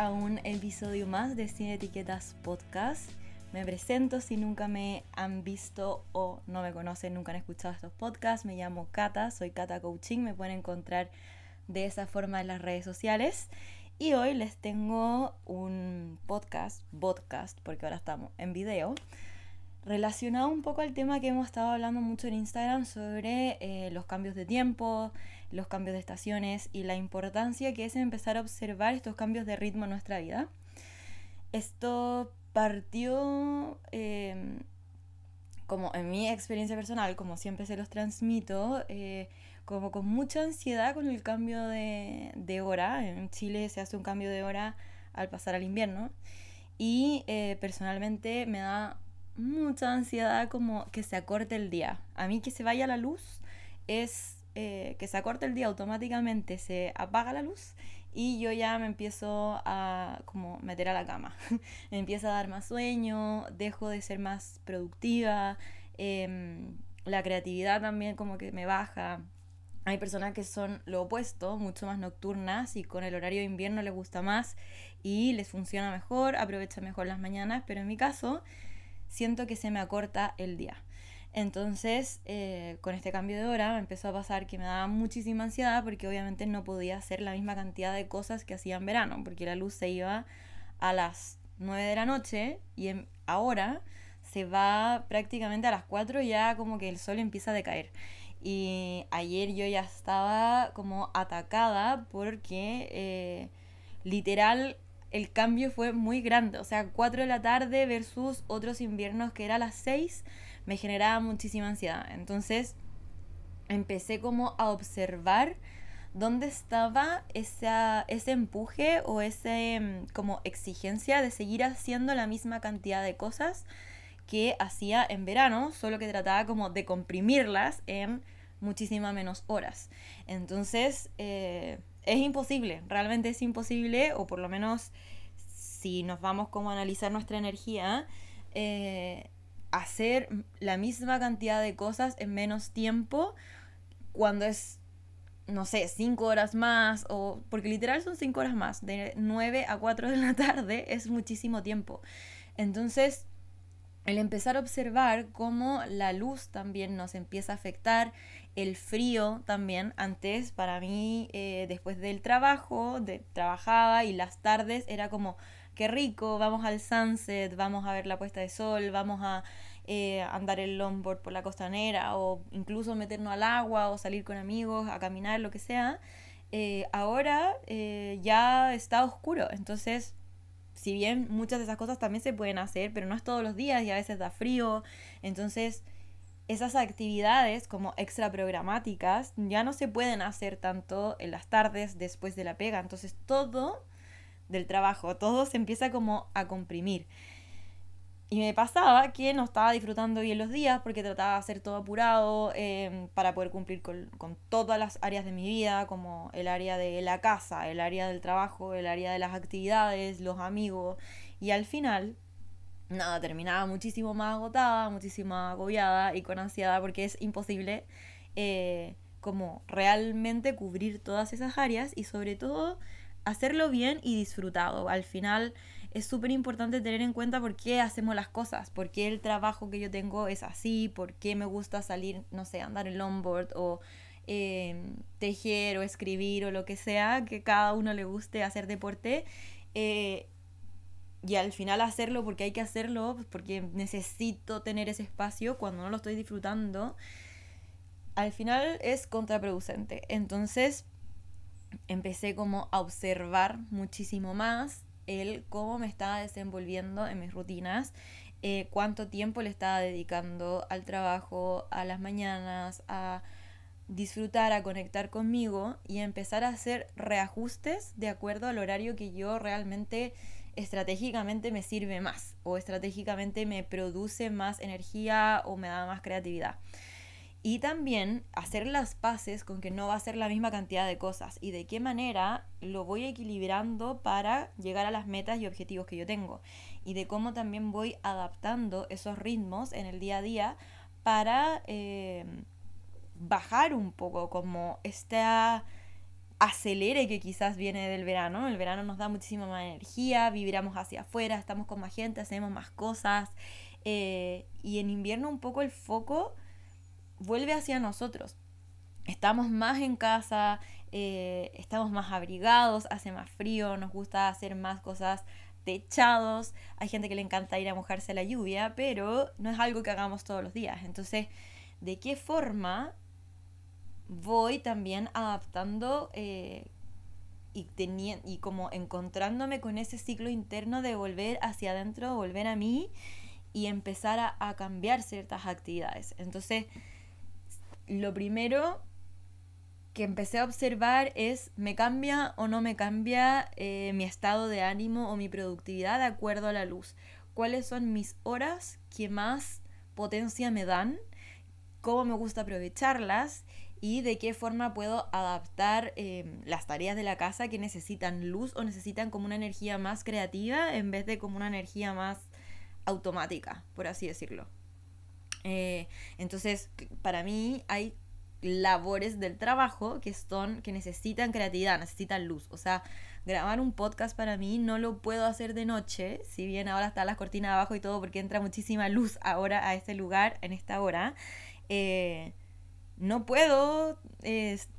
a un episodio más de Cine Etiquetas Podcast. Me presento si nunca me han visto o no me conocen, nunca han escuchado estos podcasts. Me llamo Kata, soy Kata Coaching, me pueden encontrar de esa forma en las redes sociales. Y hoy les tengo un podcast, podcast, porque ahora estamos en video, relacionado un poco al tema que hemos estado hablando mucho en Instagram sobre eh, los cambios de tiempo, los cambios de estaciones y la importancia que es empezar a observar estos cambios de ritmo en nuestra vida. Esto partió em, como en mi experiencia personal, como siempre se los transmito, eh, como con mucha ansiedad con el cambio de, de, hora. En Chile se hace un cambio de hora al pasar al invierno. Y eh, personalmente me da mucha ansiedad como que se acorte el día. A mí que se vaya la luz es eh, que se acorte el día automáticamente, se apaga la luz y yo ya me empiezo a como meter a la cama. me empieza a dar más sueño, dejo de ser más productiva, em, la creatividad también como que me baja. Hay personas que son lo opuesto, mucho más nocturnas y con el horario de invierno les gusta más y les funciona mejor, aprovechan mejor las mañanas, pero en mi caso siento que se me acorta el día. Entonces, eh, con este cambio de hora empezó a pasar que me daba muchísima ansiedad porque obviamente no podía hacer la misma cantidad de cosas que hacía en verano, porque la luz se iba a las 9 de la noche y ahora se va prácticamente a las 4 ya como que el sol empieza a decaer. Y ayer yo ya estaba como atacada porque eh, literal el cambio fue muy grande. O sea, 4 de la tarde versus otros inviernos que era a las 6 me generaba muchísima ansiedad. Entonces empecé como a observar dónde estaba esa, ese empuje o ese mm, como exigencia de seguir haciendo la misma cantidad de cosas que hacía en verano, solo que trataba como de comprimirlas en muchísimas menos horas. Entonces, eh, es imposible, realmente es imposible, o por lo menos si nos vamos como a analizar nuestra energía, eh, hacer la misma cantidad de cosas en menos tiempo cuando es, no sé, 5 horas más, o porque literal son 5 horas más, de 9 a 4 de la tarde es muchísimo tiempo. Entonces, el empezar a observar cómo la luz también nos empieza a afectar, el frío también, antes para mí, eh, después del trabajo, de, trabajaba y las tardes era como qué rico, vamos al sunset, vamos a ver la puesta de sol, vamos a eh, andar el longboard por la costanera o incluso meternos al agua o salir con amigos a caminar, lo que sea. Eh, ahora eh, ya está oscuro, entonces si bien muchas de esas cosas también se pueden hacer, pero no es todos los días y a veces da frío, entonces esas actividades como extra programáticas ya no se pueden hacer tanto en las tardes después de la pega, entonces todo del trabajo, todo se empieza como a comprimir. Y me pasaba que no estaba disfrutando bien los días porque trataba de hacer todo apurado em, para poder cumplir con, todas las áreas de mi vida, como el área de la casa, el área del trabajo, el área de las actividades, los amigos. Y al final, nada, terminaba muchísimo más agotada, muchísimo agobiada y con ansiedad porque es imposible eh, como realmente cubrir todas esas áreas y sobre todo hacerlo bien y disfrutado. Al final es súper importante tener en cuenta por qué hacemos las cosas, por qué el trabajo que yo tengo es así, por qué me gusta salir, no sé, andar en longboard o em, tejer o escribir o lo que sea, que cada uno le guste hacer deporte. Eh, y al final hacerlo porque hay que hacerlo, porque necesito tener ese espacio cuando no lo estoy disfrutando, al final es contraproducente. Entonces, empecé como a observar muchísimo más el cómo me estaba desenvolviendo en mis rutinas, eh, cuánto tiempo le estaba dedicando al trabajo, a las mañanas, a disfrutar, a conectar conmigo y empezar a hacer reajustes de acuerdo al horario que yo realmente estratégicamente me sirve más o estratégicamente me produce más energía o me da más creatividad. Y también hacer las paces con que no va a ser la misma cantidad de cosas y de qué manera lo voy equilibrando para llegar a las metas y objetivos que yo tengo. Y de cómo también voy adaptando esos ritmos en el día a día para eh, bajar un poco como esta acelere que quizás viene del verano. El verano nos da muchísima más energía, vibramos hacia afuera, estamos con más gente, hacemos más cosas. Eh, y en invierno un poco el foco vuelve hacia nosotros. Estamos más en casa, eh, estamos más abrigados, hace más frío, nos gusta hacer más cosas techados. Hay gente que le encanta ir a mojarse la lluvia, pero no es algo que hagamos todos los días. Entonces, ¿de qué forma voy también adaptando eh, y, y como encontrándome con ese ciclo interno de volver hacia adentro, volver a mí y empezar a, a cambiar ciertas actividades? Entonces, lo primero que empecé a observar es, ¿me cambia o no me cambia eh, mi estado de ánimo o mi productividad de acuerdo a la luz? ¿Cuáles son mis horas que más potencia me dan? ¿Cómo me gusta aprovecharlas? y de qué forma puedo adaptar em, las tareas de la casa que necesitan luz o necesitan como una energía más creativa en vez de como una energía más automática, por así decirlo. Eh, entonces, para mí hay labores del trabajo que son que necesitan creatividad, necesitan luz. O sea, grabar un podcast para mí no lo puedo hacer de noche, si bien ahora están las cortinas abajo y todo porque entra muchísima luz ahora a este lugar en esta hora. Eh, no puedo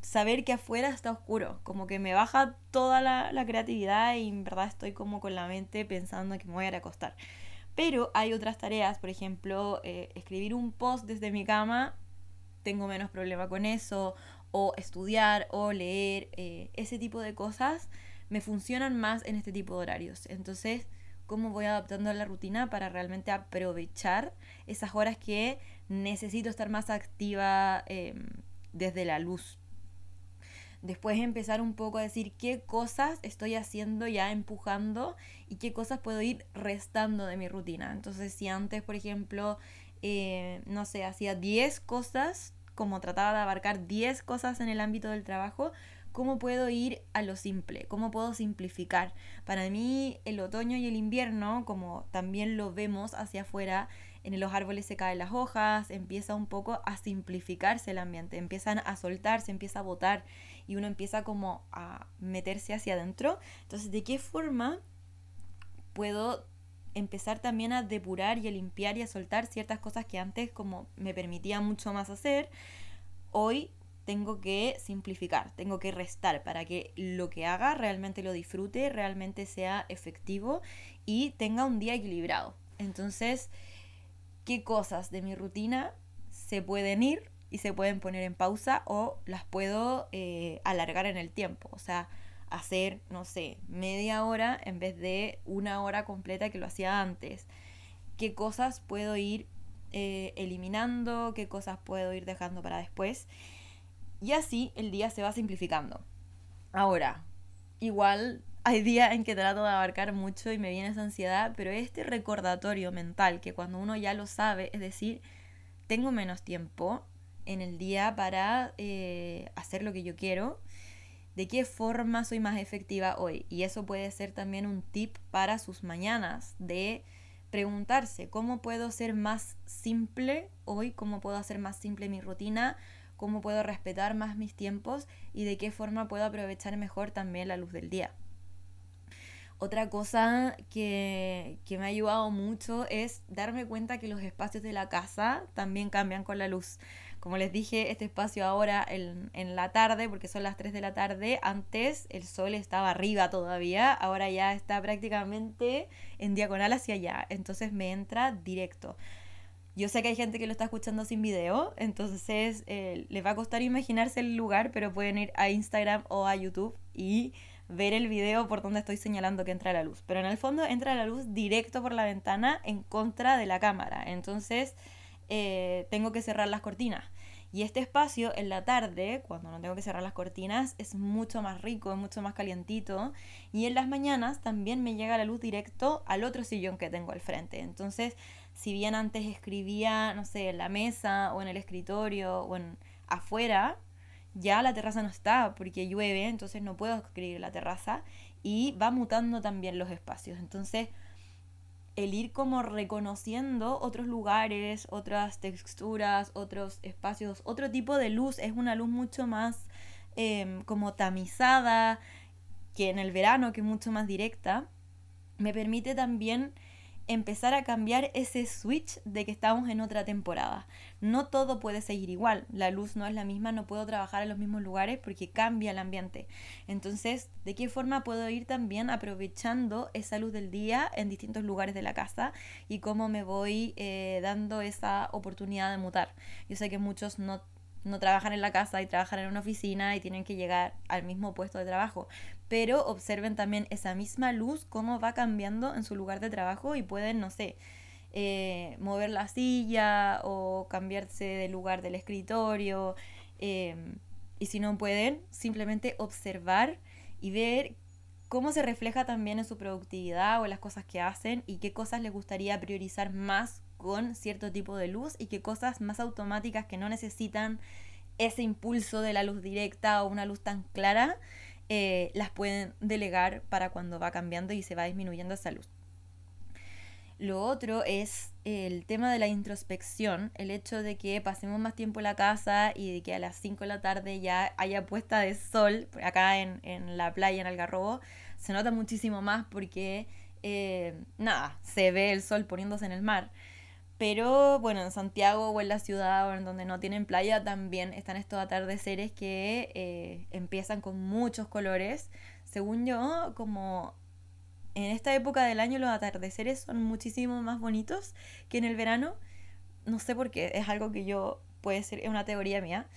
saber que afuera está oscuro, como que me baja toda la, creatividad y en verdad estoy como con la mente pensando que me voy a acostar. Pero hay otras tareas, por ejemplo, eh, escribir un post desde mi cama tengo menos problema con eso, o estudiar, o leer, eh, ese tipo de cosas me funcionan más en este tipo de horarios. Entonces, ¿cómo voy adaptando la rutina para realmente aprovechar esas horas que necesito estar más activa em, desde la luz? Después empezar un poco a decir qué cosas estoy haciendo ya empujando y qué cosas puedo ir restando de mi rutina. Entonces, si antes, por ejemplo, eh, no sé, hacía 10 cosas, como trataba de abarcar 10 cosas en el ámbito del trabajo, ¿cómo puedo ir a lo simple? ¿Cómo puedo simplificar? Para mí el otoño y el invierno, como también lo vemos hacia afuera, en los árboles se caen las hojas, empieza un poco a simplificarse el ambiente, empiezan a soltarse, empieza a botar y uno empieza como a meterse hacia adentro. Entonces, ¿de qué forma puedo empezar también a depurar y a limpiar y a soltar ciertas cosas que antes como me permitía mucho más hacer, hoy tengo que simplificar, tengo que restar para que lo que haga realmente lo disfrute, realmente sea efectivo y tenga un día equilibrado. Entonces, ¿qué cosas de mi rutina se pueden ir y se pueden poner en pausa o las puedo eh, alargar en el tiempo? O sea, hacer, no sé, media hora en vez de una hora completa que lo hacía antes. ¿Qué cosas puedo ir eh, eliminando? ¿Qué cosas puedo ir dejando para después? Y así el día se va simplificando. Ahora, igual hay días en que trato de abarcar mucho y me viene esa ansiedad, pero este recordatorio mental que cuando uno ya lo sabe, es decir, tengo menos tiempo en el día para eh, hacer lo que yo quiero, de qué forma soy más efectiva hoy. Y eso puede ser también un tip para sus mañanas de preguntarse cómo puedo ser más simple hoy, cómo puedo hacer más simple mi rutina, cómo puedo respetar más mis tiempos y de qué forma puedo aprovechar mejor también la luz del día. Otra cosa que, que, me ha ayudado mucho es darme cuenta que los espacios de la casa también cambian con la luz. Como les dije, este espacio ahora en, en, la tarde, porque son las 3 de la tarde, antes el sol estaba arriba todavía, ahora ya está prácticamente en diagonal hacia allá, entonces me entra directo. Yo sé que hay gente que lo está escuchando sin video, entonces eh, les va a costar imaginarse el lugar, pero pueden ir a Instagram o a YouTube y ver el video por donde estoy señalando que entra la luz. Pero en el fondo entra la luz directo por la ventana en contra de la cámara. Entonces eh, tengo que cerrar las cortinas. Y este espacio en la tarde, cuando no tengo que cerrar las cortinas, es mucho más rico, es mucho más calientito. Y en las mañanas también me llega la luz directo al otro sillón que tengo al frente. Entonces, si bien antes escribía, no sé, en la mesa o en el escritorio o en afuera, ya la terraza no está porque llueve, entonces no puedo escribir en la terraza y va mutando también los espacios. Entonces, el ir como reconociendo otros lugares, otras texturas, otros espacios, otro tipo de luz, es una luz mucho más em, como tamizada que en el verano, que es mucho más directa, me permite también empezar a cambiar ese switch de que estamos en otra temporada. No todo puede seguir igual, la luz no es la misma, no puedo trabajar en los mismos lugares porque cambia el ambiente. Entonces, ¿de qué forma puedo ir también aprovechando esa luz del día en distintos lugares de la casa y cómo me voy eh, dando esa oportunidad de mutar? Yo sé que muchos no no trabajan en la casa y trabajan en una oficina y tienen que llegar al mismo puesto de trabajo. Pero observen también esa misma luz, cómo va cambiando en su lugar de trabajo y pueden, no sé, eh, mover la silla o cambiarse de lugar del escritorio. Em, y si no pueden, simplemente observar y ver cómo se refleja también en su productividad o en las cosas que hacen y qué cosas les gustaría priorizar más con cierto tipo de luz y qué cosas más automáticas que no necesitan ese impulso de la luz directa o una luz tan clara, eh, las pueden delegar para cuando va cambiando y se va disminuyendo esa luz. Lo otro es el tema de la introspección, el hecho de que pasemos más tiempo en la casa y de que a las 5 de la tarde ya haya puesta de sol, acá en, en la playa, en Algarrobo, se nota muchísimo más porque, eh, nada, se ve el sol poniéndose en el mar. Pero bueno, en Santiago o en la ciudad o en donde no tienen playa también están estos atardeceres que eh, empiezan con muchos colores. Según yo, como en esta época del año los atardeceres son muchísimo más bonitos que en el verano. No sé por qué, es algo que yo, puede ser, es una teoría mía.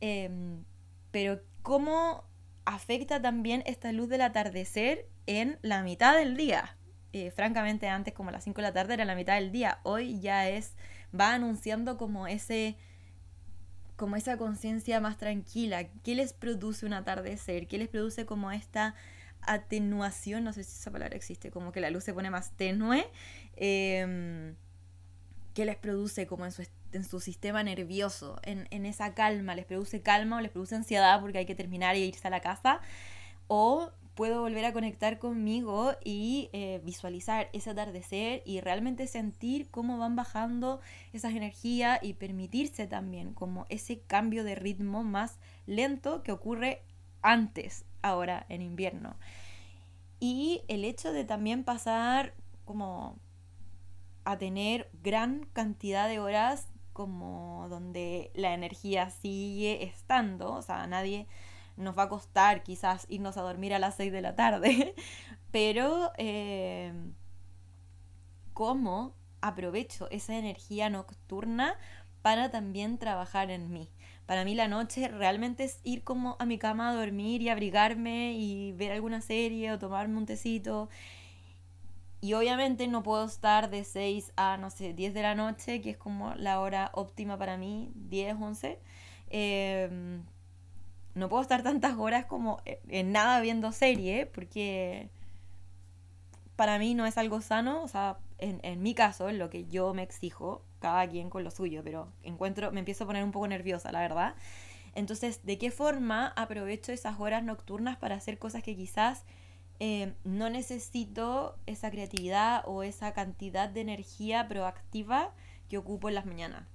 Em, pero cómo afecta también esta luz del atardecer en la mitad del día. Eh, francamente antes como a las 5 de la tarde era la mitad del día, hoy ya es, va anunciando como ese como esa conciencia más tranquila, ¿qué les produce un atardecer? ¿Qué les produce como esta atenuación? No sé si esa palabra existe, como que la luz se pone más tenue. Em, ¿Qué les produce como en su, en su sistema nervioso, en, en, esa calma? ¿Les produce calma o les produce ansiedad porque hay que terminar y irse a la casa? ¿O puedo volver a conectar conmigo y eh, visualizar ese atardecer y realmente sentir cómo van bajando esas energías y permitirse también como ese cambio de ritmo más lento que ocurre antes, ahora en invierno. Y el hecho de también pasar como a tener gran cantidad de horas como donde la energía sigue estando, o sea, nadie nos va a costar quizás irnos a dormir a las 6 de la tarde, pero eh, cómo aprovecho esa energía nocturna para también trabajar en mí. Para mí la noche realmente es ir como a mi cama a dormir y abrigarme y ver alguna serie o tomarme un tecito. Y obviamente no puedo estar de 6 a, no sé, 10 de la noche, que es como la hora óptima para mí, 10, 11. Eh, no puedo estar tantas horas como en nada viendo serie, porque para mí no es algo sano, o sea, en, en, mi caso, en lo que yo me exijo, cada quien con lo suyo, pero encuentro, me empiezo a poner un poco nerviosa, la verdad. Entonces, ¿de qué forma aprovecho esas horas nocturnas para hacer cosas que quizás eh, no necesito esa creatividad o esa cantidad de energía proactiva que ocupo en las mañanas?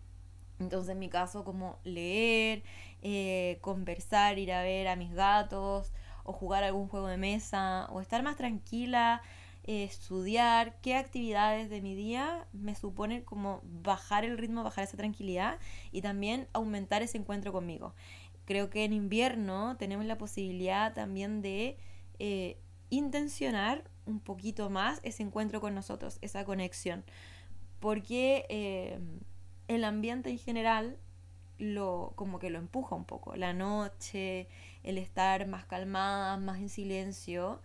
Entonces, en mi caso, como leer, eh, conversar, ir a ver a mis gatos, o jugar algún juego de mesa, o estar más tranquila, eh, estudiar, qué actividades de mi día me suponen como bajar el ritmo, bajar esa tranquilidad y también aumentar ese encuentro conmigo. Creo que en invierno tenemos la posibilidad también de eh, intencionar un poquito más ese encuentro con nosotros, esa conexión. Porque el ambiente en general lo como que lo empuja un poco. La noche, el estar más calmada, más en silencio,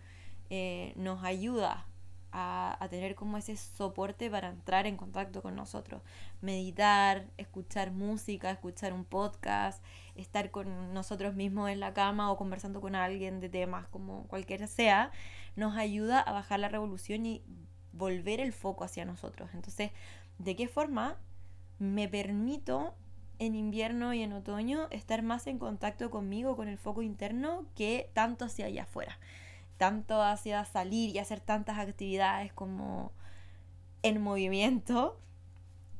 eh, nos ayuda a, a, tener como ese soporte para entrar en contacto con nosotros. Meditar, escuchar música, escuchar un podcast, estar con nosotros mismos en la cama o conversando con alguien de temas como cualquiera sea, nos ayuda a bajar la revolución y volver el foco hacia nosotros. Entonces, ¿de qué forma me permito en invierno y en otoño estar más en contacto conmigo, con el foco interno, que tanto hacia allá afuera. Tanto hacia salir y hacer tantas actividades como en movimiento.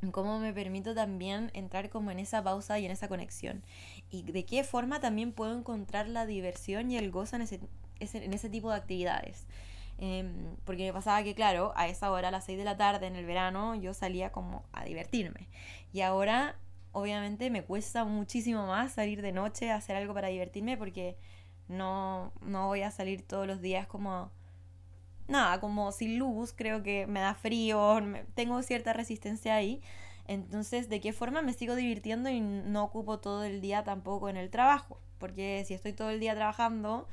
cómo me permito también entrar como en esa pausa y en esa conexión. Y de qué forma también puedo encontrar la diversión y el gozo en ese, en ese tipo de actividades. Em, porque me pasaba que, claro, a esa hora, a las 6 de la tarde en el verano, yo salía como a divertirme. Y ahora, obviamente, me cuesta muchísimo más salir de noche a hacer algo para divertirme porque no, no voy a salir todos los días como nada, como sin luz, creo que me da frío, tengo cierta resistencia ahí. Entonces, ¿de qué forma me sigo divirtiendo y no ocupo todo el día tampoco en el trabajo? Porque si estoy todo el día trabajando,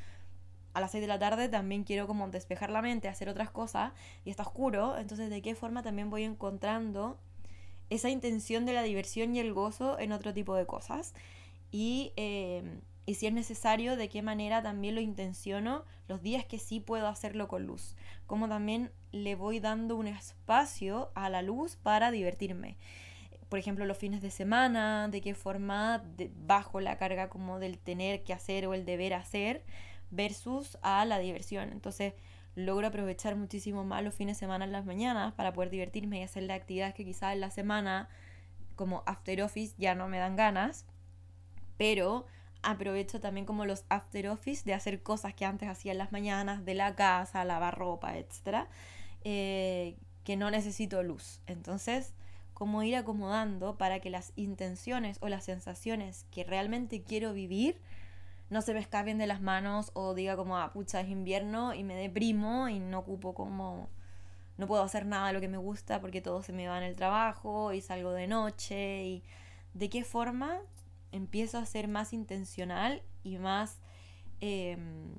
a las 6 de la tarde también quiero como despejar la mente, hacer otras cosas y está oscuro, entonces de qué forma también voy encontrando esa intención de la diversión y el gozo en otro tipo de cosas. Y eh, y si es necesario, de qué manera también lo intenciono los días que sí puedo hacerlo con luz. Como también le voy dando un espacio a la luz para divertirme. Por ejemplo, los fines de semana, de qué forma bajo la carga como del tener que hacer o el deber hacer versus a la diversión. Entonces, logro aprovechar muchísimo más los fines de semana en las mañanas para poder divertirme y hacer las actividades que quizás en la semana como after office ya no me dan ganas, pero aprovecho también como los after office de hacer cosas que antes hacía en las mañanas, de la casa, lavar ropa, etc. Eh, que no necesito luz. Entonces, cómo ir acomodando para que las intenciones o las sensaciones que realmente quiero vivir no se me escapen de las manos o diga como, ah, pucha, es invierno y me deprimo y no ocupo como, no puedo hacer nada de lo que me gusta porque todo se me va en el trabajo y salgo de noche y de qué forma empiezo a ser más intencional y más em,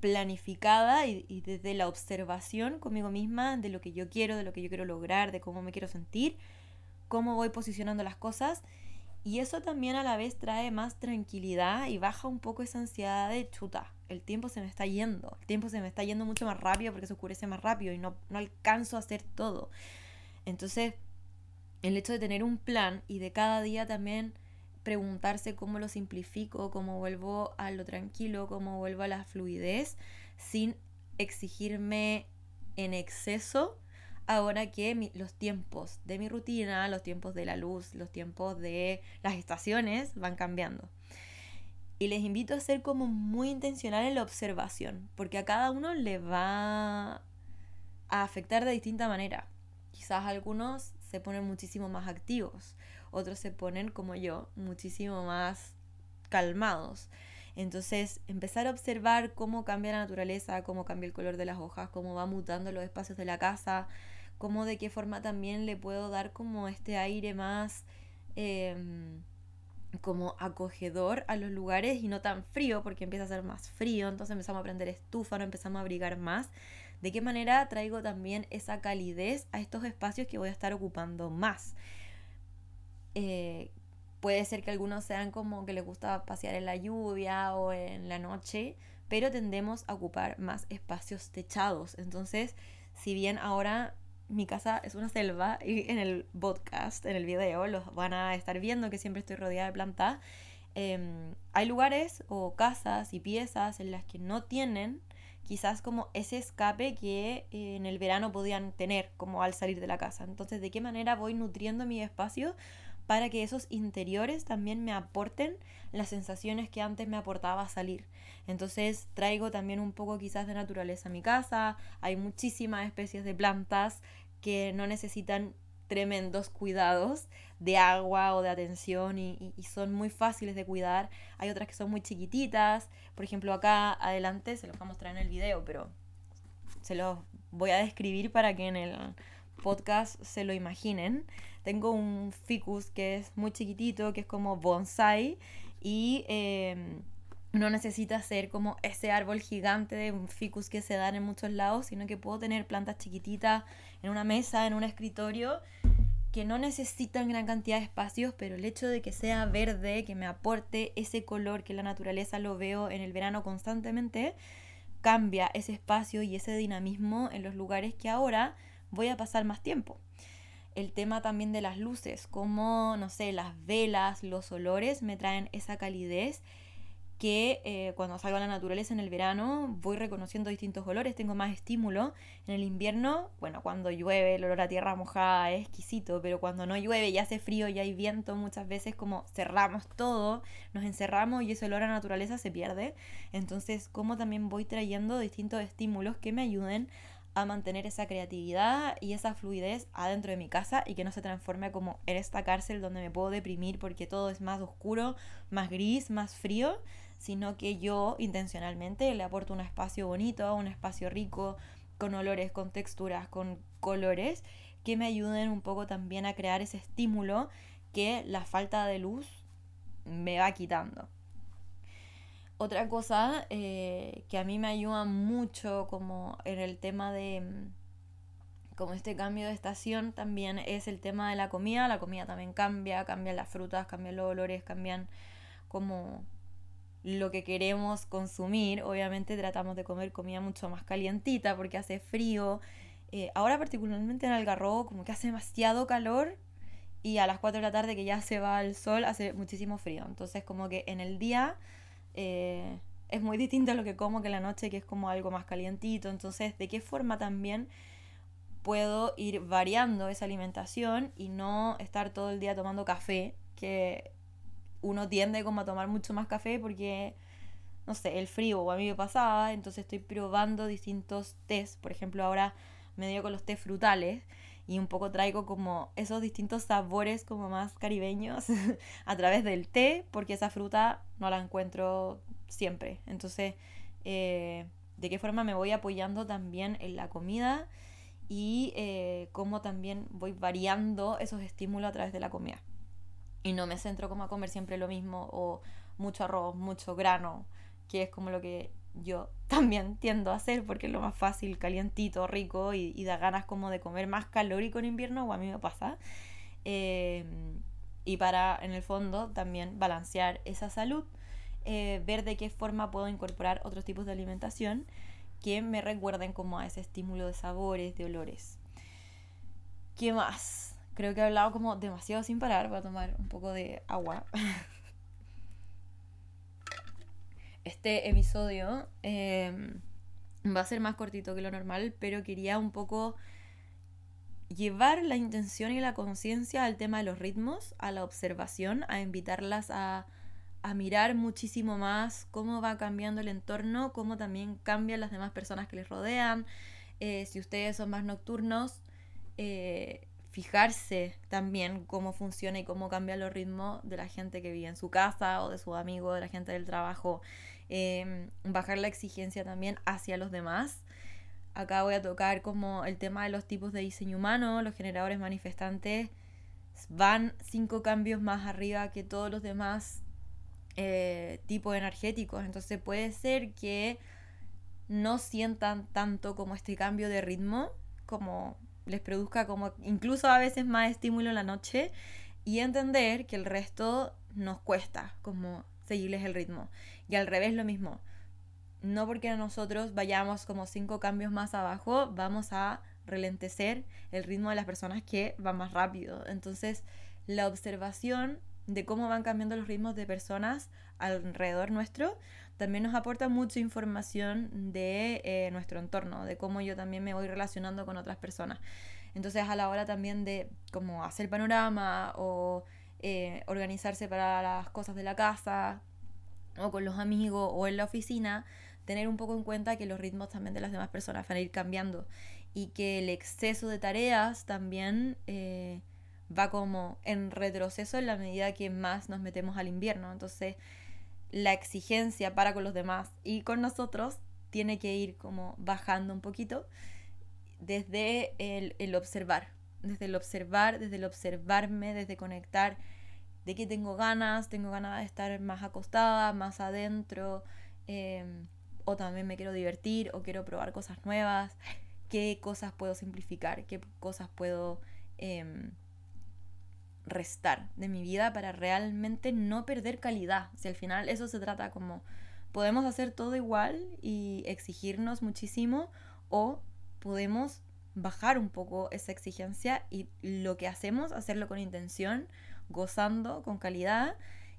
planificada y, y, desde la observación conmigo misma de lo que yo quiero, de lo que yo quiero lograr, de cómo me quiero sentir, cómo voy posicionando las cosas. Y eso también a la vez trae más tranquilidad y baja un poco esa ansiedad de chuta. El tiempo se me está yendo. El tiempo se me está yendo mucho más rápido porque se oscurece más rápido y no, no alcanzo a hacer todo. Entonces, el hecho de tener un plan y de cada día también preguntarse cómo lo simplifico, cómo vuelvo a lo tranquilo, cómo vuelvo a la fluidez, sin exigirme en exceso ahora que los tiempos de mi rutina, los tiempos de la luz, los tiempos de las estaciones van cambiando. Y les invito a ser como muy intencional en la observación, porque a cada uno le va a afectar de distinta manera. Quizás algunos se ponen muchísimo más activos, otros se ponen como yo, muchísimo más calmados. Entonces, empezar a observar cómo cambia la naturaleza, cómo cambia el color de las hojas, cómo va mutando los espacios de la casa, cómo de qué forma también le puedo dar como este aire más em, como acogedor a los lugares y no tan frío, porque empieza a ser más frío, entonces empezamos a prender estufa, no empezamos a abrigar más. De qué manera traigo también esa calidez a estos espacios que voy a estar ocupando más. Eh, puede ser que algunos sean como que les gusta pasear en la lluvia o en la noche, pero tendemos a ocupar más espacios techados. Entonces, si bien ahora mi casa es una selva y en el podcast, en el video, los van a estar viendo que siempre estoy rodeada de plantas, em, hay lugares o casas y piezas en las que no tienen quizás como ese escape que eh, en el verano podían tener como al salir de la casa. Entonces, ¿de qué manera voy nutriendo mi espacio para que esos interiores también me aporten las sensaciones que antes me aportaba salir. Entonces traigo también un poco quizás de naturaleza a mi casa, hay muchísimas especies de plantas que no necesitan tremendos cuidados de agua o de atención y, son muy fáciles de cuidar. Hay otras que son muy chiquititas. Por ejemplo, acá adelante se los voy a mostrar en el video, pero se los voy a describir para que en el podcast se lo imaginen. Tengo un ficus que es muy chiquitito, que es como bonsai y em, no necesita ser como ese árbol gigante de un ficus que se dan en muchos lados, sino que puedo tener plantas chiquititas en una mesa, en un escritorio que no necesitan gran cantidad de espacios, pero el hecho de que sea verde, que me aporte ese color que la naturaleza lo veo en el verano constantemente, cambia ese espacio y ese dinamismo en los lugares que ahora voy a pasar más tiempo. El tema también de las luces, como, no sé, las velas, los olores me traen esa calidez que eh, cuando salgo a la naturaleza en el verano voy reconociendo distintos olores, tengo más estímulo. En el invierno, bueno, cuando llueve el olor a tierra mojada es exquisito, pero cuando no llueve y hace frío y hay viento, muchas veces como cerramos todo, nos encerramos y ese olor a naturaleza se pierde. Entonces, como también voy trayendo distintos estímulos que me ayuden a mantener esa creatividad y esa fluidez adentro de mi casa y que no se transforme como en esta cárcel donde me puedo deprimir porque todo es más oscuro, más gris, más frío, sino que yo intencionalmente le aporto un espacio bonito, un espacio rico, con olores, con texturas, con colores, que me ayuden un poco también a crear ese estímulo que la falta de luz me va quitando. Otra cosa eh, que a mí me ayuda mucho como en el tema de mm, como este cambio de estación también es el tema de la comida. La comida también cambia, cambian las frutas, cambian los olores, cambian como lo que queremos consumir. Obviamente tratamos de comer comida mucho más calientita porque hace frío. Eh, ahora particularmente en Algarrobo como que hace demasiado calor y a las 4 de la tarde que ya se va el sol hace muchísimo frío. Entonces como que en el día eh, es muy distinto a lo que como que la noche, que es como algo más calientito. Entonces, ¿de qué forma también puedo ir variando esa alimentación y no estar todo el día tomando café? Que uno tiende como a tomar mucho más café porque, no sé, el frío o a mí me pasaba. Entonces estoy probando distintos tés. Por ejemplo, ahora me dio con los tés frutales y un poco traigo como esos distintos sabores como más caribeños a través del té, porque esa fruta no la encuentro siempre. Entonces, eh, de qué forma me voy apoyando también en la comida y eh, cómo también voy variando esos estímulos a través de la comida. Y no me centro como a comer siempre lo mismo o mucho arroz, mucho grano, que es como lo que yo también tiendo a hacer porque es lo más fácil, calientito, rico y, da ganas como de comer más calórico en invierno, o a mí me pasa. Em, y para, en el fondo, también balancear esa salud, eh, ver de qué forma puedo incorporar otros tipos de alimentación que me recuerden como a ese estímulo de sabores, de olores. ¿Qué más? Creo que he hablado como demasiado sin parar. Voy a tomar un poco de agua. este episodio em, va a ser más cortito que lo normal, pero quería un poco llevar la intención y la conciencia al tema de los ritmos, a la observación, a invitarlas a, mirar muchísimo más cómo va cambiando el entorno, cómo también cambian las demás personas que les rodean. Eh, si ustedes son más nocturnos, eh, fijarse también cómo funciona y cómo cambia los ritmos de la gente que vive en su casa o de sus amigos, de la gente del trabajo. Em, bajar la exigencia también hacia los demás. Acá voy a tocar como el tema de los tipos de diseño humano, los generadores manifestantes van cinco cambios más arriba que todos los demás eh, tipos energéticos. Entonces puede ser que no sientan tanto como este cambio de ritmo, como les produzca como incluso a veces más estímulo en la noche y entender que el resto nos cuesta, como seguirles el ritmo. Y al revés lo mismo. No porque nosotros vayamos como cinco cambios más abajo, vamos a relentecer el ritmo de las personas que van más rápido. Entonces, la observación de cómo van cambiando los ritmos de personas alrededor nuestro también nos aporta mucha información de eh, nuestro entorno, de cómo yo también me voy relacionando con otras personas. Entonces, a la hora también de como hacer panorama o eh, organizarse para las cosas de la casa o con los amigos o en la oficina, tener un poco en cuenta que los ritmos también de las demás personas van a ir cambiando y que el exceso de tareas también eh, va como en retroceso en la medida que más nos metemos al invierno. Entonces, la exigencia para con los demás y con nosotros tiene que ir como bajando un poquito desde el, el observar desde el observar, desde el observarme, desde conectar de que tengo ganas, tengo ganas de estar más acostada, más adentro, em, o también me quiero divertir, o quiero probar cosas nuevas, qué cosas puedo simplificar, qué cosas puedo em, restar de mi vida para realmente no perder calidad. Si al final eso se trata como podemos hacer todo igual y exigirnos muchísimo, o podemos bajar un poco esa exigencia y lo que hacemos, hacerlo con intención, gozando, con calidad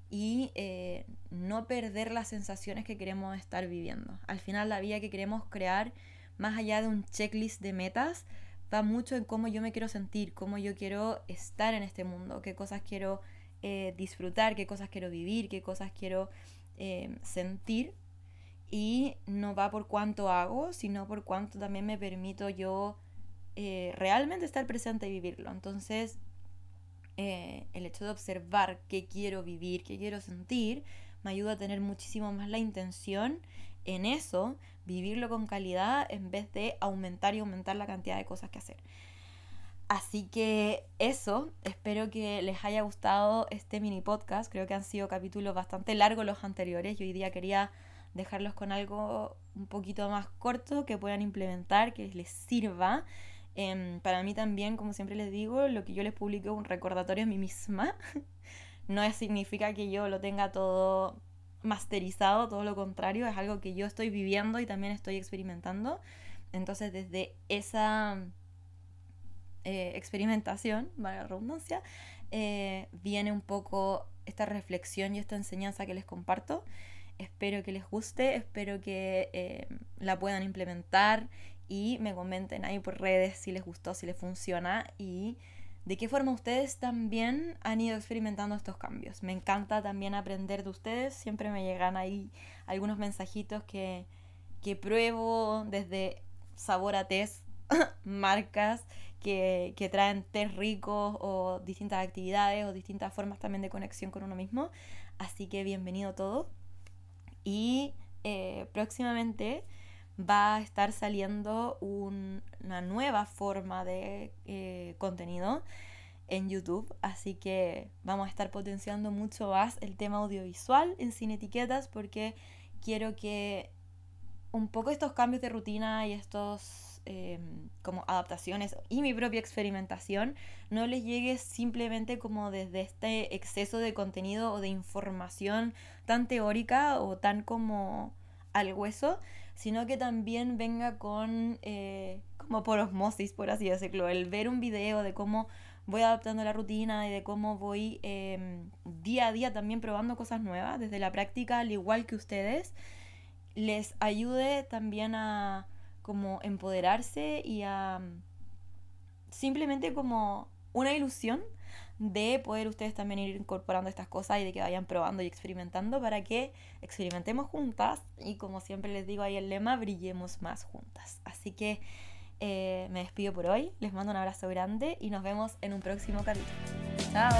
y eh, no perder las sensaciones que queremos estar viviendo. Al final la vida que queremos crear, más allá de un checklist de metas, va mucho en cómo yo me quiero sentir, cómo yo quiero estar en este mundo, qué cosas quiero eh, disfrutar, qué cosas quiero vivir, qué cosas quiero eh, sentir. Y no va por cuánto hago, sino por cuánto también me permito yo eh, realmente estar presente y vivirlo. Entonces, el hecho de observar qué quiero vivir, qué quiero sentir, me ayuda a tener muchísimo más la intención en eso, vivirlo con calidad en vez de aumentar y aumentar la cantidad de cosas que hacer. Así que eso, espero que les haya gustado este mini podcast. Creo que han sido capítulos bastante largos los anteriores y hoy día quería dejarlos con algo un poquito más corto que puedan implementar, que les sirva. Em, para mí también, como siempre les digo, lo que yo les publico es un recordatorio a mí misma. no significa que yo lo tenga todo masterizado, todo lo contrario, es algo que yo estoy viviendo y también estoy experimentando. Entonces, desde esa eh, experimentación, la redundancia, eh, viene un poco esta reflexión y esta enseñanza que les comparto. Espero que les guste, espero que eh, la puedan implementar y me comenten ahí por redes si les gustó, si les funciona de qué forma ustedes también han ido experimentando estos cambios. Me encanta también aprender de ustedes, siempre me llegan ahí algunos mensajitos que, que pruebo desde sabor a test, marcas que, que traen test ricos o distintas actividades o distintas formas también de conexión con uno mismo. Así que bienvenido todo. Y eh, próximamente va a estar saliendo una nueva forma de eh, contenido en YouTube, así que vamos a estar potenciando mucho más el tema audiovisual en Sin Etiquetas porque quiero que un poco estos cambios de rutina y estos Em, como adaptaciones y mi propia experimentación no les llegue simplemente como desde este exceso de contenido o de información tan teórica o tan como al hueso, sino que también venga con eh, como por osmosis, por así decirlo, el ver un video de cómo voy adaptando la rutina y de cómo voy em, día a día también probando cosas nuevas desde la práctica, al igual que ustedes, les ayude también a como empoderarse y a simplemente como una ilusión de poder ustedes también ir incorporando estas cosas y de que vayan probando y experimentando para que experimentemos juntas y como siempre les digo ahí el lema, brillemos más juntas. Así que eh, me despido por hoy, les mando un abrazo grande y nos vemos en un próximo capítulo. Chao.